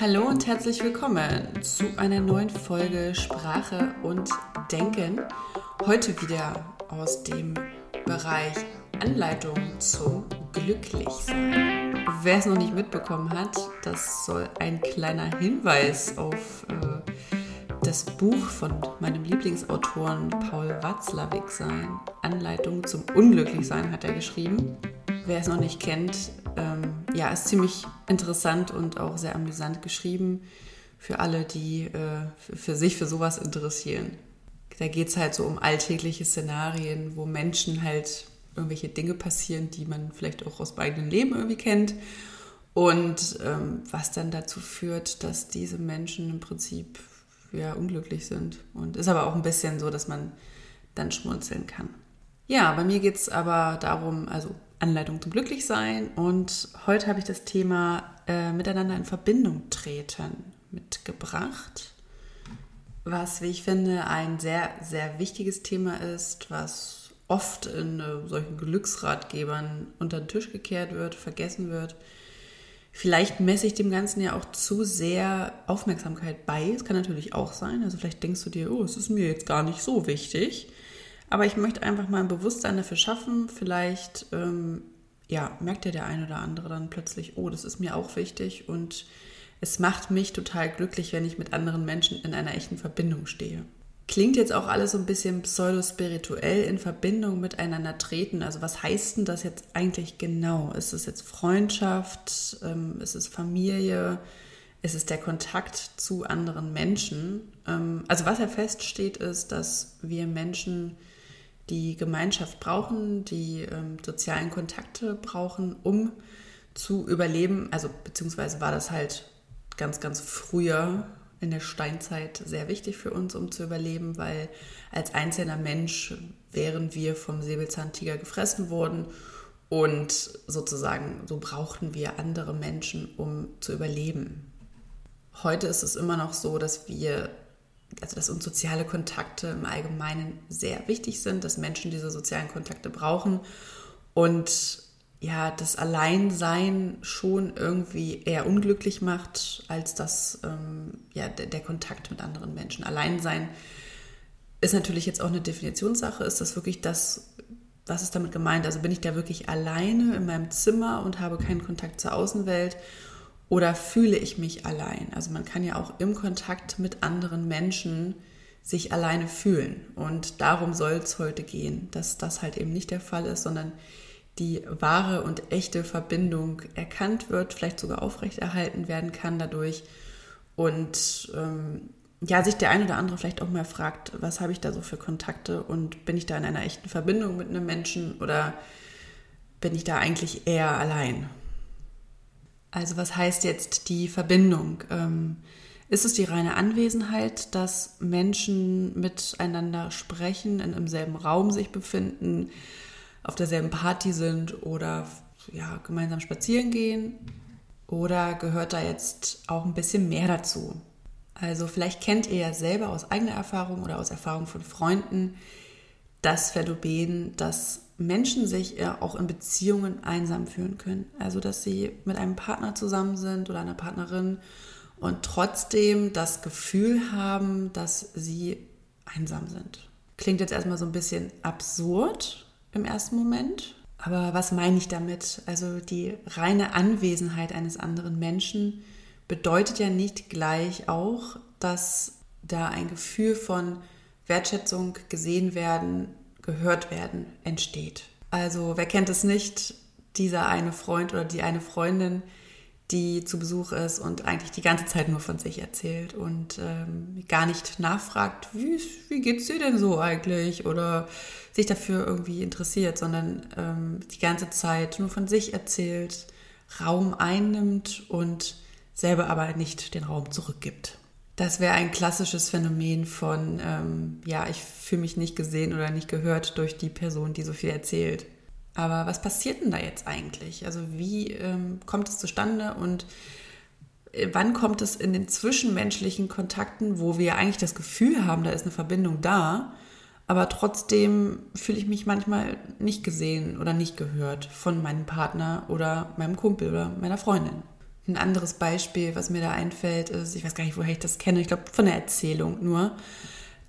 Hallo und herzlich willkommen zu einer neuen Folge Sprache und Denken. Heute wieder aus dem Bereich Anleitung zum Glücklichsein. Wer es noch nicht mitbekommen hat, das soll ein kleiner Hinweis auf äh, das Buch von meinem Lieblingsautoren Paul Watzlawick sein. Anleitung zum Unglücklichsein hat er geschrieben. Wer es noch nicht kennt, ähm, ja, ist ziemlich interessant und auch sehr amüsant geschrieben für alle, die äh, für sich für sowas interessieren. Da geht es halt so um alltägliche Szenarien, wo Menschen halt irgendwelche Dinge passieren, die man vielleicht auch aus beiden Leben irgendwie kennt. Und ähm, was dann dazu führt, dass diese Menschen im Prinzip ja, unglücklich sind. Und ist aber auch ein bisschen so, dass man dann schmunzeln kann. Ja, bei mir geht es aber darum, also Anleitung zum Glücklichsein. Und heute habe ich das Thema äh, miteinander in Verbindung treten mitgebracht. Was, wie ich finde, ein sehr, sehr wichtiges Thema ist, was oft in äh, solchen Glücksratgebern unter den Tisch gekehrt wird, vergessen wird. Vielleicht messe ich dem Ganzen ja auch zu sehr Aufmerksamkeit bei. Es kann natürlich auch sein. Also vielleicht denkst du dir, oh, es ist mir jetzt gar nicht so wichtig. Aber ich möchte einfach mal ein Bewusstsein dafür schaffen. Vielleicht ähm, ja, merkt ja der eine oder andere dann plötzlich, oh, das ist mir auch wichtig und es macht mich total glücklich, wenn ich mit anderen Menschen in einer echten Verbindung stehe. Klingt jetzt auch alles so ein bisschen pseudospirituell in Verbindung miteinander treten. Also was heißt denn das jetzt eigentlich genau? Ist es jetzt Freundschaft? Ähm, ist es Familie? Ist es der Kontakt zu anderen Menschen? Ähm, also was ja feststeht, ist, dass wir Menschen die Gemeinschaft brauchen, die ähm, sozialen Kontakte brauchen, um zu überleben. Also beziehungsweise war das halt ganz, ganz früher in der Steinzeit sehr wichtig für uns, um zu überleben, weil als einzelner Mensch wären wir vom Säbelzahntiger gefressen worden und sozusagen so brauchten wir andere Menschen, um zu überleben. Heute ist es immer noch so, dass wir also dass uns soziale Kontakte im Allgemeinen sehr wichtig sind, dass Menschen diese sozialen Kontakte brauchen und ja, das Alleinsein schon irgendwie eher unglücklich macht, als das, ähm, ja, der, der, Kontakt mit anderen Menschen. Alleinsein ist natürlich jetzt auch eine Definitionssache. Ist das wirklich das, was ist damit gemeint? Also bin ich da wirklich alleine in meinem Zimmer und habe keinen Kontakt zur Außenwelt? Oder fühle ich mich allein? Also man kann ja auch im Kontakt mit anderen Menschen sich alleine fühlen. Und darum soll es heute gehen, dass das halt eben nicht der Fall ist, sondern die wahre und echte Verbindung erkannt wird, vielleicht sogar aufrechterhalten werden kann dadurch. Und ähm, ja, sich der eine oder andere vielleicht auch mal fragt, was habe ich da so für Kontakte und bin ich da in einer echten Verbindung mit einem Menschen oder bin ich da eigentlich eher allein? Also was heißt jetzt die Verbindung? Ähm, ist es die reine Anwesenheit, dass Menschen miteinander sprechen, in demselben Raum sich befinden, auf derselben Party sind oder ja, gemeinsam spazieren gehen? Oder gehört da jetzt auch ein bisschen mehr dazu? Also vielleicht kennt ihr ja selber aus eigener Erfahrung oder aus Erfahrung von Freunden das Phänomen, dass Menschen sich auch in Beziehungen einsam fühlen können. Also dass sie mit einem Partner zusammen sind oder einer Partnerin und trotzdem das Gefühl haben, dass sie einsam sind. Klingt jetzt erstmal so ein bisschen absurd im ersten Moment. Aber was meine ich damit? Also die reine Anwesenheit eines anderen Menschen bedeutet ja nicht gleich auch, dass da ein Gefühl von Wertschätzung, gesehen werden, gehört werden entsteht. Also wer kennt es nicht, dieser eine Freund oder die eine Freundin, die zu Besuch ist und eigentlich die ganze Zeit nur von sich erzählt und ähm, gar nicht nachfragt, wie, wie geht's dir denn so eigentlich oder sich dafür irgendwie interessiert, sondern ähm, die ganze Zeit nur von sich erzählt, Raum einnimmt und selber aber nicht den Raum zurückgibt. Das wäre ein klassisches Phänomen von, ähm, ja, ich fühle mich nicht gesehen oder nicht gehört durch die Person, die so viel erzählt. Aber was passiert denn da jetzt eigentlich? Also wie ähm, kommt es zustande und äh, wann kommt es in den zwischenmenschlichen Kontakten, wo wir eigentlich das Gefühl haben, da ist eine Verbindung da, aber trotzdem fühle ich mich manchmal nicht gesehen oder nicht gehört von meinem Partner oder meinem Kumpel oder meiner Freundin. Ein anderes Beispiel, was mir da einfällt, ist, ich weiß gar nicht, woher ich das kenne, ich glaube von der Erzählung nur,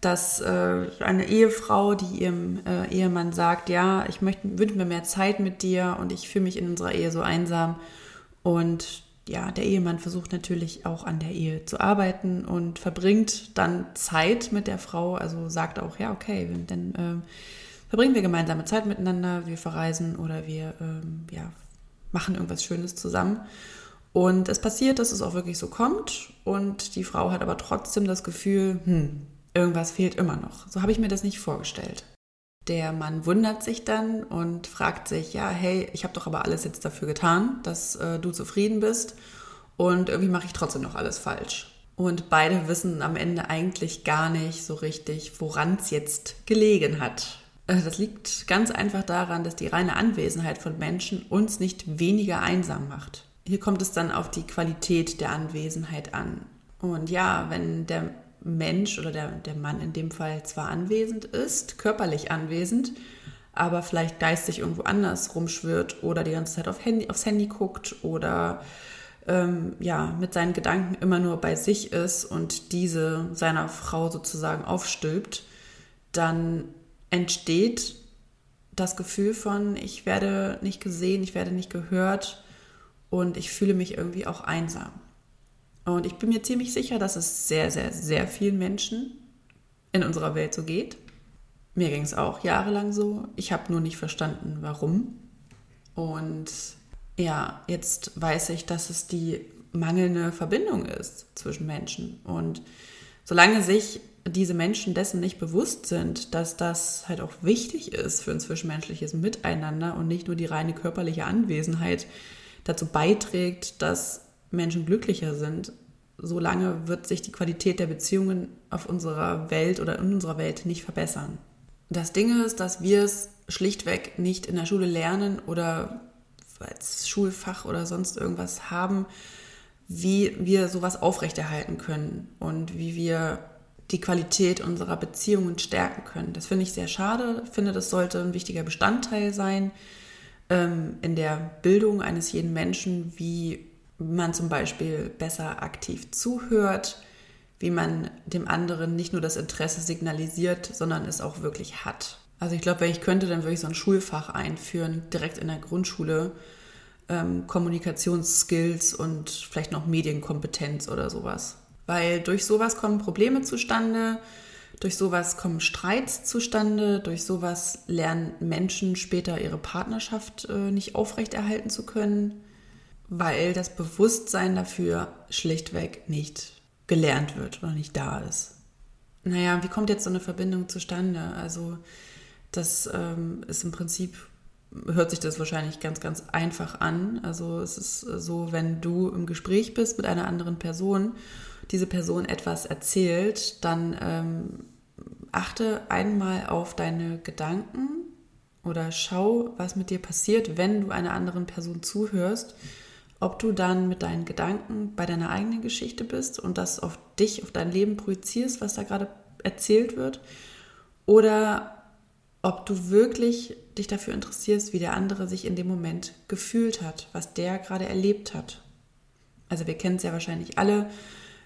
dass äh, eine Ehefrau, die ihrem äh, Ehemann sagt, ja, ich möchte, wünsche mir mehr Zeit mit dir und ich fühle mich in unserer Ehe so einsam. Und ja, der Ehemann versucht natürlich auch an der Ehe zu arbeiten und verbringt dann Zeit mit der Frau, also sagt auch, ja, okay, dann äh, verbringen wir gemeinsame Zeit miteinander, wir verreisen oder wir ähm, ja, machen irgendwas Schönes zusammen. Und es passiert, dass es auch wirklich so kommt und die Frau hat aber trotzdem das Gefühl, hm, irgendwas fehlt immer noch. So habe ich mir das nicht vorgestellt. Der Mann wundert sich dann und fragt sich, ja, hey, ich habe doch aber alles jetzt dafür getan, dass äh, du zufrieden bist und irgendwie mache ich trotzdem noch alles falsch. Und beide wissen am Ende eigentlich gar nicht so richtig, woran es jetzt gelegen hat. Äh, das liegt ganz einfach daran, dass die reine Anwesenheit von Menschen uns nicht weniger einsam macht. Hier kommt es dann auf die Qualität der Anwesenheit an. Und ja, wenn der Mensch oder der, der Mann in dem Fall zwar anwesend ist, körperlich anwesend, aber vielleicht geistig irgendwo anders rumschwirrt oder die ganze Zeit auf Handy, aufs Handy guckt oder ähm, ja, mit seinen Gedanken immer nur bei sich ist und diese seiner Frau sozusagen aufstülpt, dann entsteht das Gefühl von, ich werde nicht gesehen, ich werde nicht gehört und ich fühle mich irgendwie auch einsam. Und ich bin mir ziemlich sicher, dass es sehr, sehr, sehr vielen Menschen in unserer Welt so geht. Mir ging es auch jahrelang so. Ich habe nur nicht verstanden, warum. Und ja, jetzt weiß ich, dass es die mangelnde Verbindung ist zwischen Menschen. Und solange sich diese Menschen dessen nicht bewusst sind, dass das halt auch wichtig ist für ein zwischenmenschliches Miteinander und nicht nur die reine körperliche Anwesenheit dazu beiträgt, dass Menschen glücklicher sind, solange wird sich die Qualität der Beziehungen auf unserer Welt oder in unserer Welt nicht verbessern. Das Ding ist, dass wir es schlichtweg nicht in der Schule lernen oder als Schulfach oder sonst irgendwas haben, wie wir sowas aufrechterhalten können und wie wir die Qualität unserer Beziehungen stärken können. Das finde ich sehr schade. Finde, das sollte ein wichtiger Bestandteil sein ähm, in der Bildung eines jeden Menschen, wie man zum Beispiel besser aktiv zuhört, wie man dem anderen nicht nur das Interesse signalisiert, sondern es auch wirklich hat. Also ich glaube, wenn ich könnte, dann würde ich so ein Schulfach einführen, direkt in der Grundschule. Ähm, Kommunikationsskills und vielleicht noch Medienkompetenz oder sowas. Weil durch sowas kommen Probleme zustande, durch sowas kommen Streits zustande, durch sowas lernen Menschen später ihre Partnerschaft äh, nicht aufrechterhalten zu können weil das Bewusstsein dafür schlichtweg nicht gelernt wird oder nicht da ist. Naja, wie kommt jetzt so eine Verbindung zustande? Also das ähm, ist im Prinzip, hört sich das wahrscheinlich ganz, ganz einfach an. Also es ist so, wenn du im Gespräch bist mit einer anderen Person, diese Person etwas erzählt, dann ähm, achte einmal auf deine Gedanken oder schau, was mit dir passiert, wenn du einer anderen Person zuhörst ob du dann mit deinen Gedanken bei deiner eigenen Geschichte bist und das auf dich, auf dein Leben projizierst, was da gerade erzählt wird, oder ob du wirklich dich dafür interessierst, wie der andere sich in dem Moment gefühlt hat, was der gerade erlebt hat. Also wir kennen es ja wahrscheinlich alle.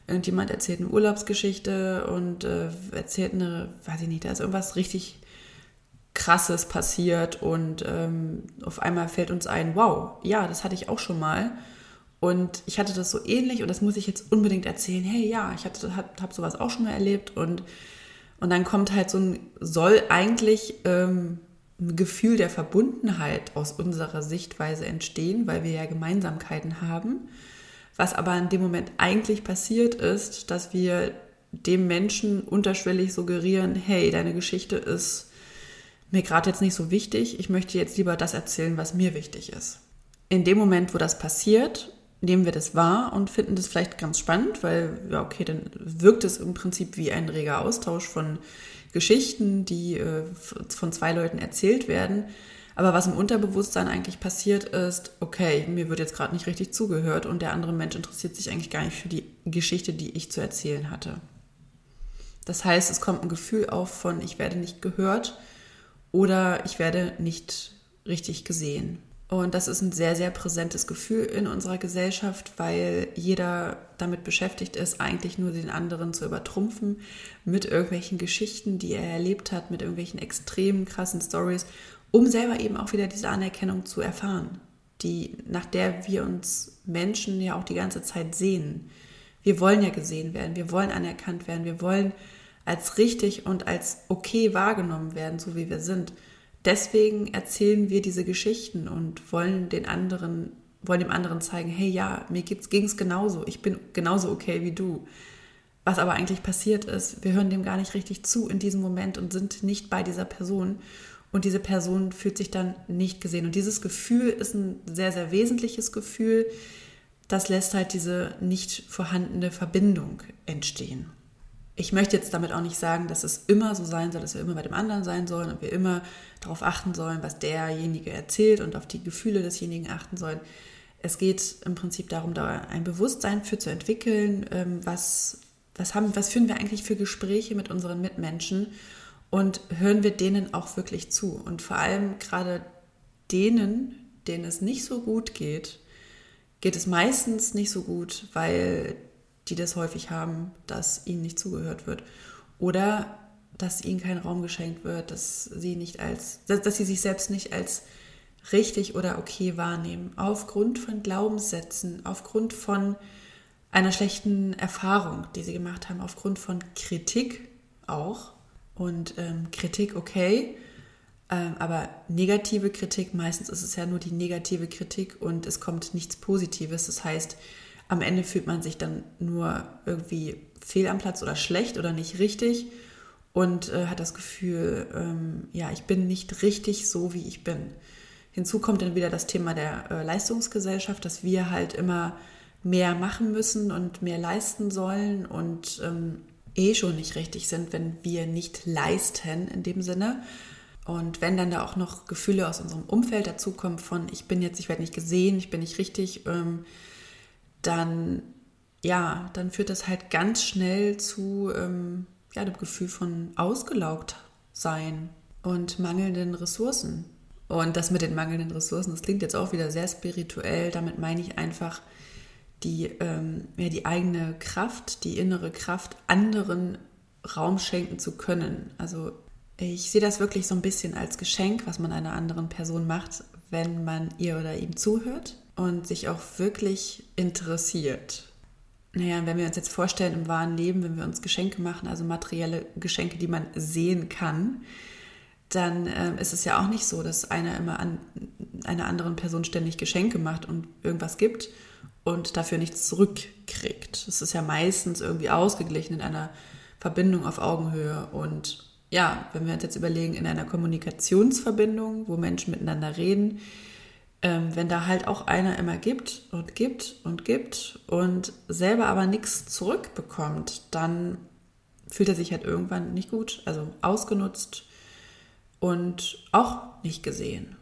Irgendjemand erzählt eine Urlaubsgeschichte und äh, erzählt eine, weiß ich nicht, da ist irgendwas richtig Krasses passiert und ähm, auf einmal fällt uns ein, wow, ja, das hatte ich auch schon mal. Und ich hatte das so ähnlich und das muss ich jetzt unbedingt erzählen. Hey, ja, ich habe hab sowas auch schon mal erlebt und, und dann kommt halt so ein, soll eigentlich ähm, ein Gefühl der Verbundenheit aus unserer Sichtweise entstehen, weil wir ja Gemeinsamkeiten haben. Was aber in dem Moment eigentlich passiert ist, dass wir dem Menschen unterschwellig suggerieren, hey, deine Geschichte ist mir gerade jetzt nicht so wichtig, ich möchte jetzt lieber das erzählen, was mir wichtig ist. In dem Moment, wo das passiert, nehmen wir das wahr und finden das vielleicht ganz spannend, weil, ja, okay, dann wirkt es im Prinzip wie ein reger Austausch von Geschichten, die äh, von zwei Leuten erzählt werden. Aber was im Unterbewusstsein eigentlich passiert ist, okay, mir wird jetzt gerade nicht richtig zugehört und der andere Mensch interessiert sich eigentlich gar nicht für die Geschichte, die ich zu erzählen hatte. Das heißt, es kommt ein Gefühl auf von, ich werde nicht gehört, oder ich werde nicht richtig gesehen. Und das ist ein sehr, sehr präsentes Gefühl in unserer Gesellschaft, weil jeder damit beschäftigt ist, eigentlich nur den anderen zu übertrumpfen mit irgendwelchen Geschichten, die er erlebt hat, mit irgendwelchen extremen, krassen Stories, um selber eben auch wieder diese Anerkennung zu erfahren, die, nach der wir uns Menschen ja auch die ganze Zeit sehen. Wir wollen ja gesehen werden, wir wollen anerkannt werden, wir wollen als richtig und als okay wahrgenommen werden, so wie wir sind deswegen erzählen wir diese Geschichten und wollen den anderen, wollen dem anderen zeigen, hey ja, mir ging es genauso, ich bin genauso okay wie du. Was aber eigentlich passiert ist, wir hören dem gar nicht richtig zu in diesem Moment und sind nicht bei dieser Person. Und diese Person fühlt sich dann nicht gesehen. Und dieses Gefühl ist ein sehr, sehr wesentliches Gefühl. Das lässt halt diese nicht vorhandene Verbindung entstehen ich möchte jetzt damit auch nicht sagen, dass es immer so sein soll, dass wir immer bei dem anderen sein sollen und wir immer darauf achten sollen, was derjenige erzählt und auf die Gefühle desjenigen achten sollen. Es geht im Prinzip darum, da ein Bewusstsein für zu entwickeln, ähm, was, was, haben, was führen wir eigentlich für Gespräche mit unseren Mitmenschen und hören wir denen auch wirklich zu. Und vor allem gerade denen, denen es nicht so gut geht, geht es meistens nicht so gut, weil die das häufig haben, dass ihnen nicht zugehört wird. Oder dass ihnen kein Raum geschenkt wird, dass sie nicht als, dass sie sich selbst nicht als richtig oder okay wahrnehmen. Aufgrund von Glaubenssätzen, aufgrund von einer schlechten Erfahrung, die sie gemacht haben, aufgrund von Kritik auch. Und ähm, Kritik okay, ähm, aber negative Kritik, meistens ist es ja nur die negative Kritik und es kommt nichts Positives. Das heißt, am Ende fühlt man sich dann nur irgendwie fehl am Platz oder schlecht oder nicht richtig und äh, hat das Gefühl, ähm, ja, ich bin nicht richtig so, wie ich bin. Hinzu kommt dann wieder das Thema der äh, Leistungsgesellschaft, dass wir halt immer mehr machen müssen und mehr leisten sollen und ähm, eh schon nicht richtig sind, wenn wir nicht leisten in dem Sinne. Und wenn dann da auch noch Gefühle aus unserem Umfeld dazukommen von, ich bin jetzt, ich werde nicht gesehen, ich bin nicht richtig, ähm, dann ja, dann führt das halt ganz schnell zu ähm, ja, dem Gefühl von ausgelaugt sein und mangelnden Ressourcen. Und das mit den mangelnden Ressourcen, das klingt jetzt auch wieder sehr spirituell. Damit meine ich einfach die, ähm, ja, die eigene Kraft, die innere Kraft, anderen Raum schenken zu können. Also ich sehe das wirklich so ein bisschen als Geschenk, was man einer anderen Person macht, wenn man ihr oder ihm zuhört und sich auch wirklich interessiert. Naja, wenn wir uns jetzt vorstellen im wahren Leben, wenn wir uns Geschenke machen, also materielle Geschenke, die man sehen kann, dann äh, ist es ja auch nicht so, dass einer immer an einer anderen Person ständig Geschenke macht und irgendwas gibt und dafür nichts zurückkriegt. Es ist ja meistens irgendwie ausgeglichen in einer Verbindung auf Augenhöhe. Und ja, wenn wir uns jetzt überlegen, in einer Kommunikationsverbindung, wo Menschen miteinander reden, ähm, wenn da halt auch einer immer gibt und gibt und gibt und selber aber nichts zurückbekommt, dann fühlt er sich halt irgendwann nicht gut, also ausgenutzt und auch nicht gesehen.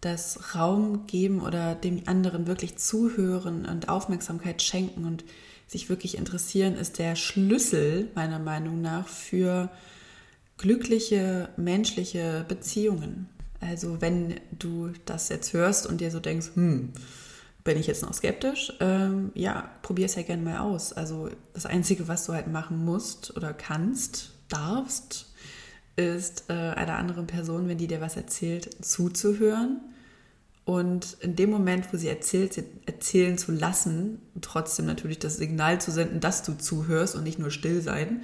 Das Raum geben oder dem anderen wirklich zuhören und Aufmerksamkeit schenken und sich wirklich interessieren, ist der Schlüssel meiner Meinung nach für glückliche menschliche Beziehungen. Also wenn du das jetzt hörst und dir so denkst, hm, bin ich jetzt noch skeptisch? Ähm, ja, probier es ja gerne mal aus. Also das Einzige, was du halt machen musst oder kannst, darfst, ist äh, einer anderen Person, wenn die dir was erzählt, zuzuhören und in dem Moment, wo sie erzählt, sie erzählen zu lassen, trotzdem natürlich das Signal zu senden, dass du zuhörst und nicht nur still sein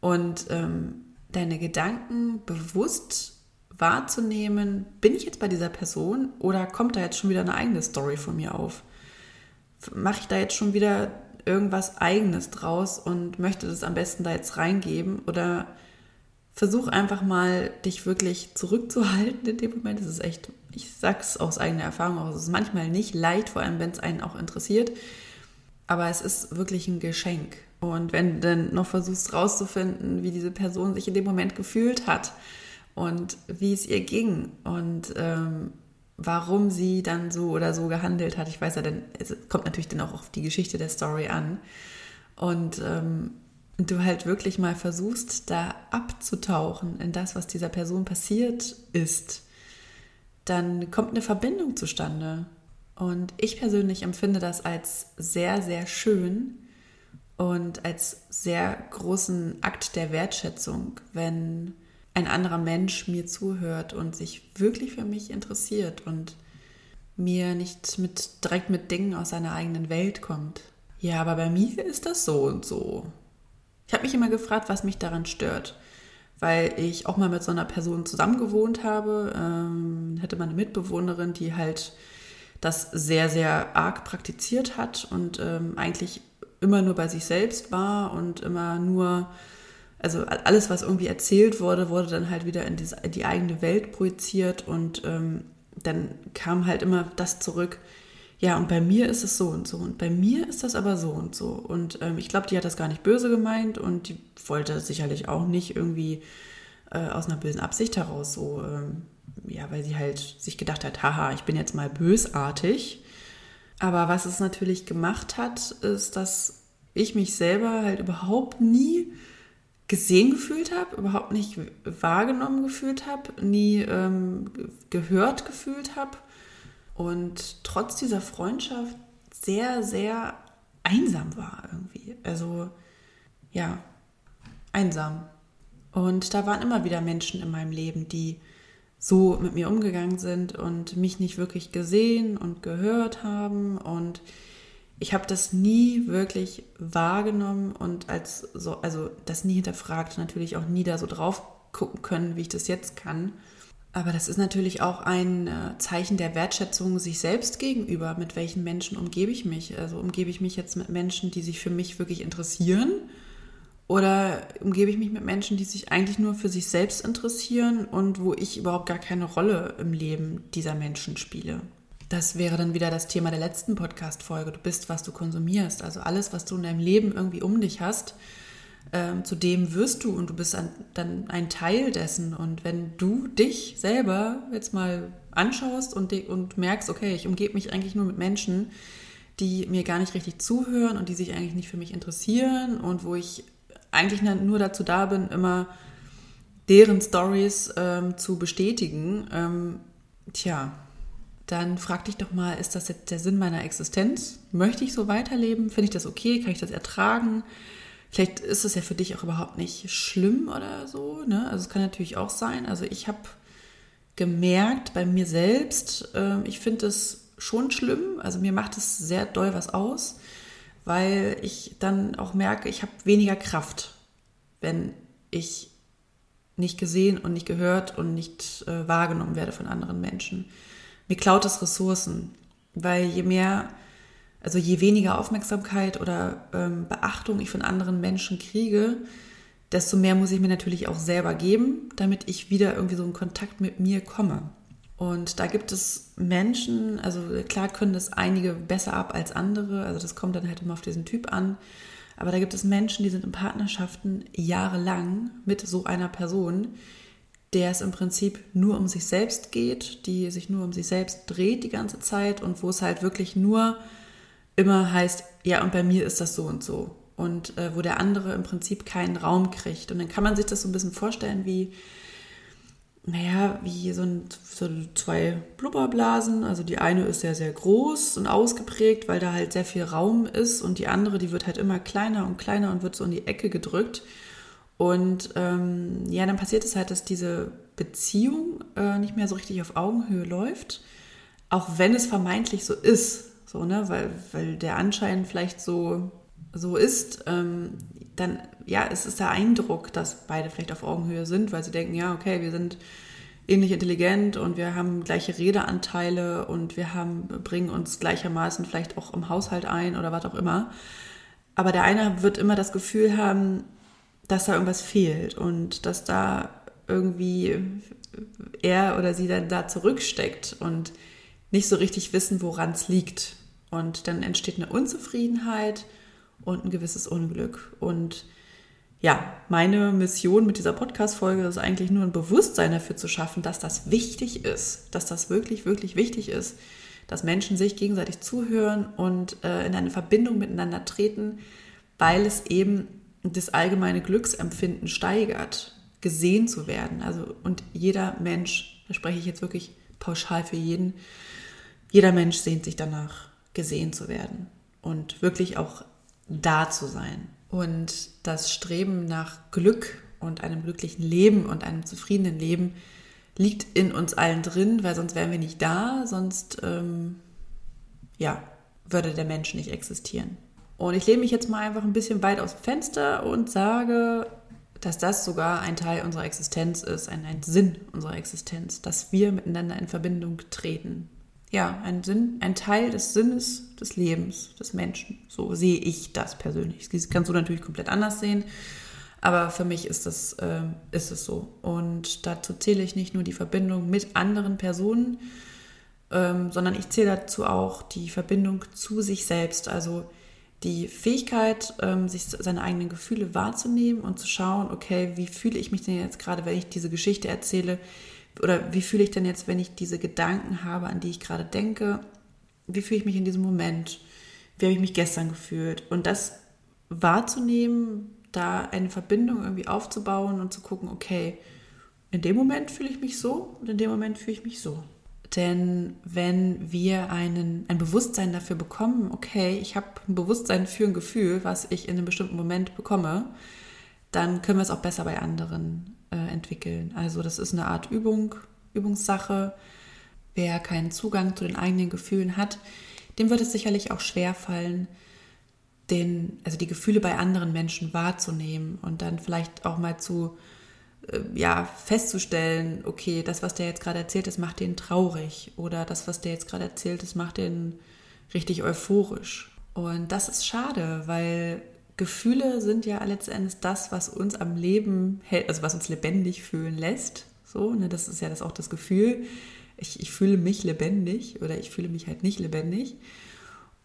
und ähm, deine Gedanken bewusst wahrzunehmen, bin ich jetzt bei dieser Person oder kommt da jetzt schon wieder eine eigene Story von mir auf? Mache ich da jetzt schon wieder irgendwas eigenes draus und möchte das am besten da jetzt reingeben oder versuch einfach mal dich wirklich zurückzuhalten in dem Moment. Das ist echt, ich sag's aus eigener Erfahrung es ist manchmal nicht leicht, vor allem wenn es einen auch interessiert, aber es ist wirklich ein Geschenk. Und wenn du dann noch versuchst rauszufinden, wie diese Person sich in dem Moment gefühlt hat, und wie es ihr ging und ähm, warum sie dann so oder so gehandelt hat. Ich weiß ja, denn es kommt natürlich dann auch auf die Geschichte der Story an. Und ähm, du halt wirklich mal versuchst, da abzutauchen in das, was dieser Person passiert ist, dann kommt eine Verbindung zustande. Und ich persönlich empfinde das als sehr, sehr schön und als sehr großen Akt der Wertschätzung, wenn ein anderer Mensch mir zuhört und sich wirklich für mich interessiert und mir nicht mit, direkt mit Dingen aus seiner eigenen Welt kommt. Ja, aber bei mir ist das so und so. Ich habe mich immer gefragt, was mich daran stört, weil ich auch mal mit so einer Person zusammengewohnt habe. Ähm, hatte meine Mitbewohnerin, die halt das sehr, sehr arg praktiziert hat und ähm, eigentlich immer nur bei sich selbst war und immer nur, also alles, was irgendwie erzählt wurde, wurde dann halt wieder in, diese, in die eigene Welt projiziert und ähm, dann kam halt immer das zurück, ja, und bei mir ist es so und so und bei mir ist das aber so und so. Und ähm, ich glaube, die hat das gar nicht böse gemeint und die wollte sicherlich auch nicht irgendwie äh, aus einer bösen Absicht heraus so, ähm, ja, weil sie halt sich gedacht hat, haha, ich bin jetzt mal bösartig. Aber was es natürlich gemacht hat, ist, dass ich mich selber halt überhaupt nie gesehen gefühlt habe, überhaupt nicht wahrgenommen gefühlt habe, nie ähm, gehört gefühlt habe und trotz dieser Freundschaft sehr, sehr einsam war irgendwie. Also ja, einsam. Und da waren immer wieder Menschen in meinem Leben, die so mit mir umgegangen sind und mich nicht wirklich gesehen und gehört haben. Und ich habe das nie wirklich wahrgenommen und als so, also das nie hinterfragt, natürlich auch nie da so drauf gucken können, wie ich das jetzt kann. Aber das ist natürlich auch ein äh, Zeichen der Wertschätzung sich selbst gegenüber. Mit welchen Menschen umgebe ich mich? Also umgebe ich mich jetzt mit Menschen, die sich für mich wirklich interessieren? Oder umgebe ich mich mit Menschen, die sich eigentlich nur für sich selbst interessieren und wo ich überhaupt gar keine Rolle im Leben dieser Menschen spiele? Das wäre dann wieder das Thema der letzten Podcast-Folge. Du bist, was du konsumierst. Also alles, was du in deinem Leben irgendwie um dich hast, ähm, zu dem wirst du und du bist ein, dann ein Teil dessen. Und wenn du dich selber jetzt mal anschaust und, und merkst, okay, ich umgebe mich eigentlich nur mit Menschen, die mir gar nicht richtig zuhören und die sich eigentlich nicht für mich interessieren und wo ich eigentlich nur dazu da bin, immer deren Stories ähm, zu bestätigen, ähm, tja, dann frag dich doch mal, ist das jetzt der Sinn meiner Existenz? Möchte ich so weiterleben? Finde ich das okay? Kann ich das ertragen? Vielleicht ist es ja für dich auch überhaupt nicht schlimm oder so. Ne? Also es kann natürlich auch sein. Also ich habe gemerkt bei mir selbst, äh, ich finde es schon schlimm. Also mir macht es sehr doll was aus, weil ich dann auch merke, ich habe weniger Kraft, wenn ich nicht gesehen und nicht gehört und nicht äh, wahrgenommen werde von anderen Menschen. Mir klaut es Ressourcen, weil je mehr also je weniger Aufmerksamkeit oder ähm, Beachtung ich von anderen Menschen kriege, desto mehr muss ich mir natürlich auch selber geben, damit ich wieder irgendwie so in Kontakt mit mir komme. Und da gibt es Menschen, also klar können das einige besser ab als andere, also das kommt dann halt immer auf diesen Typ an. Aber da gibt es Menschen, die sind in Partnerschaften jahrelang mit so einer Person, der es im Prinzip nur um sich selbst geht, die sich nur um sich selbst dreht die ganze Zeit und wo es halt wirklich nur immer heißt, ja, und bei mir ist das so und so. Und äh, wo der andere im Prinzip keinen Raum kriegt. Und dann kann man sich das so ein bisschen vorstellen wie, naja, wie so, ein, so zwei Blubberblasen. Also die eine ist sehr, sehr groß und ausgeprägt, weil da halt sehr viel Raum ist. Und die andere, die wird halt immer kleiner und kleiner und wird so in die Ecke gedrückt. Und ähm, ja, dann passiert es halt, dass diese Beziehung äh, nicht mehr so richtig auf Augenhöhe läuft. Auch wenn es vermeintlich so ist. So, ne, weil, weil der Anschein vielleicht so, so ist, ähm, dann, ja, es ist der Eindruck, dass beide vielleicht auf Augenhöhe sind, weil sie denken, ja, okay, wir sind ähnlich intelligent und wir haben gleiche Redeanteile und wir haben, bringen uns gleichermaßen vielleicht auch im Haushalt ein oder was auch immer. Aber der eine wird immer das Gefühl haben, dass da irgendwas fehlt und dass da irgendwie er oder sie dann da zurücksteckt und nicht so richtig wissen, woran es liegt. Und dann entsteht eine Unzufriedenheit und ein gewisses Unglück. Und ja, meine Mission mit dieser Podcast-Folge ist eigentlich nur ein Bewusstsein dafür zu schaffen, dass das wichtig ist, dass das wirklich, wirklich wichtig ist, dass Menschen sich gegenseitig zuhören und äh, in eine Verbindung miteinander treten, weil es eben das allgemeine Glücksempfinden steigert, gesehen zu werden. Also und jeder Mensch, da spreche ich jetzt wirklich pauschal für jeden. Jeder Mensch sehnt sich danach, gesehen zu werden und wirklich auch da zu sein. Und das Streben nach Glück und einem glücklichen Leben und einem zufriedenen Leben liegt in uns allen drin, weil sonst wären wir nicht da, sonst ähm, ja, würde der Mensch nicht existieren. Und ich lehne mich jetzt mal einfach ein bisschen weit aus dem Fenster und sage, dass das sogar ein Teil unserer Existenz ist, ein, ein Sinn unserer Existenz, dass wir miteinander in Verbindung treten. Ja, ein Sinn, ein Teil des Sinnes des Lebens des Menschen. So sehe ich das persönlich. Das kannst du natürlich komplett anders sehen. Aber für mich ist das, äh, ist es so. Und dazu zähle ich nicht nur die Verbindung mit anderen Personen, ähm, sondern ich zähle dazu auch die Verbindung zu sich selbst. Also die Fähigkeit, ähm, sich seine eigenen Gefühle wahrzunehmen und zu schauen, okay, wie fühle ich mich denn jetzt gerade, wenn ich diese Geschichte erzähle? Oder wie fühle ich denn jetzt, wenn ich diese Gedanken habe, an die ich gerade denke? Wie fühle ich mich in diesem Moment? Wie habe ich mich gestern gefühlt? Und das wahrzunehmen, da eine Verbindung irgendwie aufzubauen und zu gucken, okay, in dem Moment fühle ich mich so und in dem Moment fühle ich mich so. Denn wenn wir einen, ein Bewusstsein dafür bekommen, okay, ich habe ein Bewusstsein für ein Gefühl, was ich in einem bestimmten Moment bekomme, dann können wir es auch besser bei anderen äh, entwickeln. Also das ist eine Art Übung, Übungssache. Wer keinen Zugang zu den eigenen Gefühlen hat, dem wird es sicherlich auch schwer fallen, den, also die Gefühle bei anderen Menschen wahrzunehmen und dann vielleicht auch mal zu äh, ja, festzustellen, okay, das, was der jetzt gerade erzählt, das macht den traurig oder das, was der jetzt gerade erzählt, das macht den richtig euphorisch. Und das ist schade, weil Gefühle sind ja letztendlich das, was uns am Leben hält, also was uns lebendig fühlen lässt. So, ne, das ist ja das auch das Gefühl. Ich, ich fühle mich lebendig oder ich fühle mich halt nicht lebendig.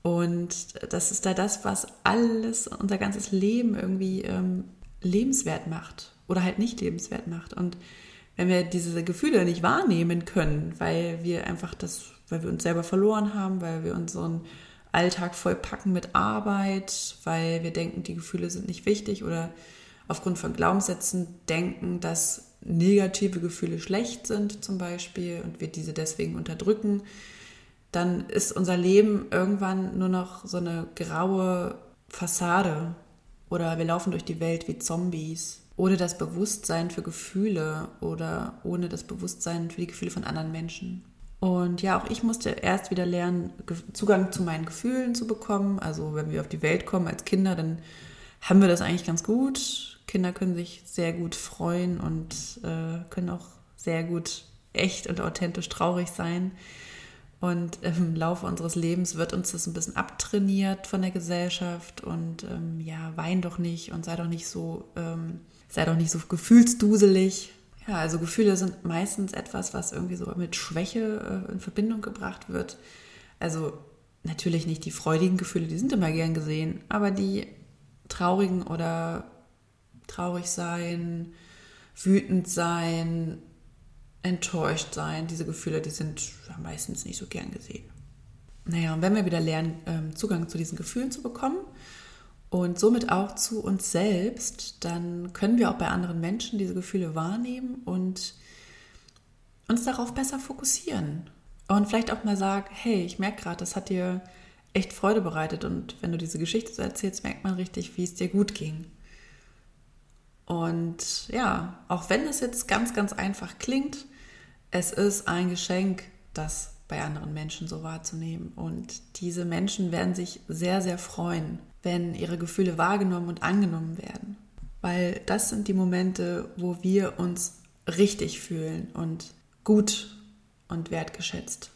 Und das ist da das, was alles, unser ganzes Leben irgendwie ähm, lebenswert macht oder halt nicht lebenswert macht. Und wenn wir diese Gefühle nicht wahrnehmen können, weil wir einfach das, weil wir uns selber verloren haben, weil wir unseren Alltag vollpacken mit Arbeit, weil wir denken, die Gefühle sind nicht wichtig oder aufgrund von Glaubenssätzen denken, dass negative Gefühle schlecht sind zum Beispiel und wir diese deswegen unterdrücken, dann ist unser Leben irgendwann nur noch so eine graue Fassade oder wir laufen durch die Welt wie Zombies ohne das Bewusstsein für Gefühle oder ohne das Bewusstsein für die Gefühle von anderen Menschen. Und ja, auch ich musste erst wieder lernen, Zugang zu meinen Gefühlen zu bekommen. Also wenn wir auf die Welt kommen als Kinder, dann haben wir das eigentlich ganz gut. Kinder können sich sehr gut freuen und äh, können auch sehr gut echt und authentisch traurig sein. Und im Laufe unseres Lebens wird uns das ein bisschen abtrainiert von der Gesellschaft und ähm, ja, wein doch nicht und sei doch nicht so ähm, sei doch nicht so gefühlsduselig. Ja, also Gefühle sind meistens etwas, was irgendwie so mit Schwäche äh, in Verbindung gebracht wird. Also natürlich nicht die freudigen Gefühle, die sind immer gern gesehen, aber die traurigen oder traurig sein, wütend sein, enttäuscht sein, diese Gefühle, die sind meistens nicht so gern gesehen. Naja, und wenn wir wieder lernen, ähm, Zugang zu diesen Gefühlen zu bekommen, und somit auch zu uns selbst, dann können wir auch bei anderen Menschen diese Gefühle wahrnehmen und uns darauf besser fokussieren. Und vielleicht auch mal sagen, hey, ich merke gerade, das hat dir echt Freude bereitet und wenn du diese Geschichte so erzählst, merkt man richtig, wie es dir gut ging. Und ja, auch wenn es jetzt ganz, ganz einfach klingt, es ist ein Geschenk, das bei anderen Menschen so wahrzunehmen. Und diese Menschen werden sich sehr, sehr freuen, wenn ihre Gefühle wahrgenommen und angenommen werden. Weil das sind die Momente, wo wir uns richtig fühlen und gut und wertgeschätzt.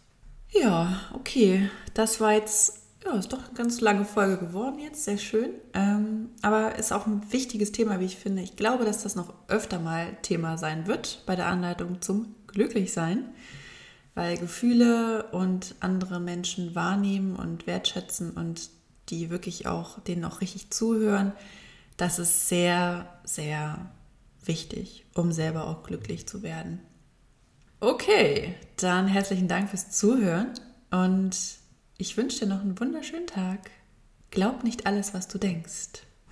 Ja, okay, das war jetzt, ja, ist doch eine ganz lange Folge geworden jetzt, sehr schön. Ähm, aber ist auch ein wichtiges Thema, wie ich finde. Ich glaube, dass das noch öfter mal Thema sein wird bei der Anleitung zum Glücklichsein, weil Gefühle und andere Menschen wahrnehmen und wertschätzen und die wirklich auch denen auch richtig zuhören, das ist sehr, sehr wichtig, um selber auch glücklich zu werden. Okay, dann herzlichen Dank fürs Zuhören und ich wünsche dir noch einen wunderschönen Tag. Glaub nicht alles, was du denkst.